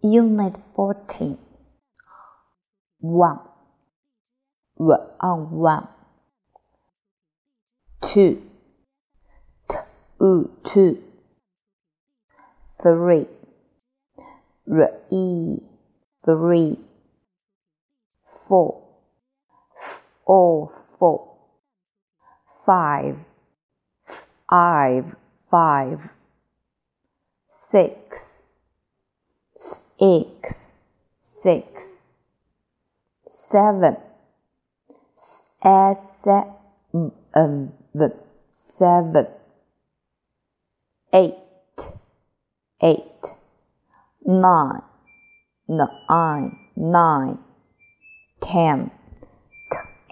Unit 14 1. R on uh, 1. 2. T u 2. 3. R e 3. 4. F o 4. 5. Five 5. 6 six, six, seven, seven, seven, eight, eight, nine, nine, nine, ten,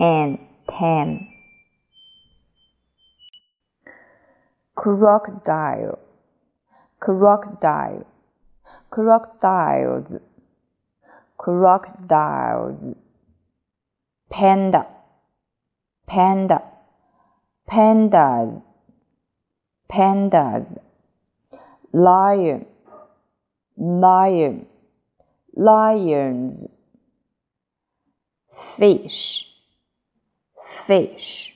and ten. Crocodile, crocodile crocodiles, crocodiles, panda, panda, pandas, pandas, lion, lion, lions, fish, fish,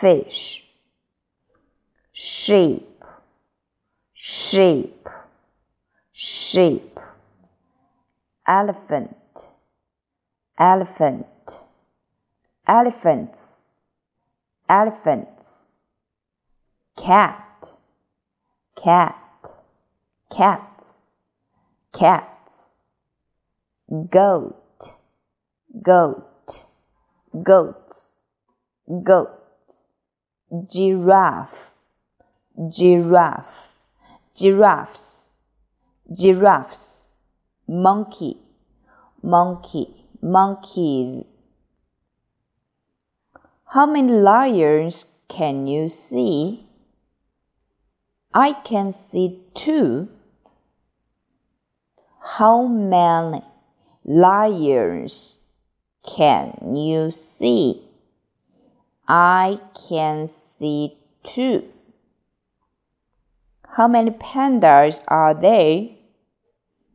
fish, sheep, sheep sheep, elephant, elephant, elephants, elephants, cat, cat, cats, cats, goat, goat, goats, goats, giraffe, giraffe, giraffes giraffes, monkey, monkey, monkeys. How many lions can you see? I can see two. How many lions can you see? I can see two. How many pandas are there?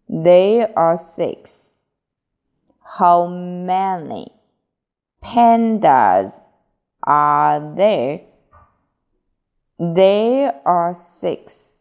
There are six. How many pandas are there? There are six.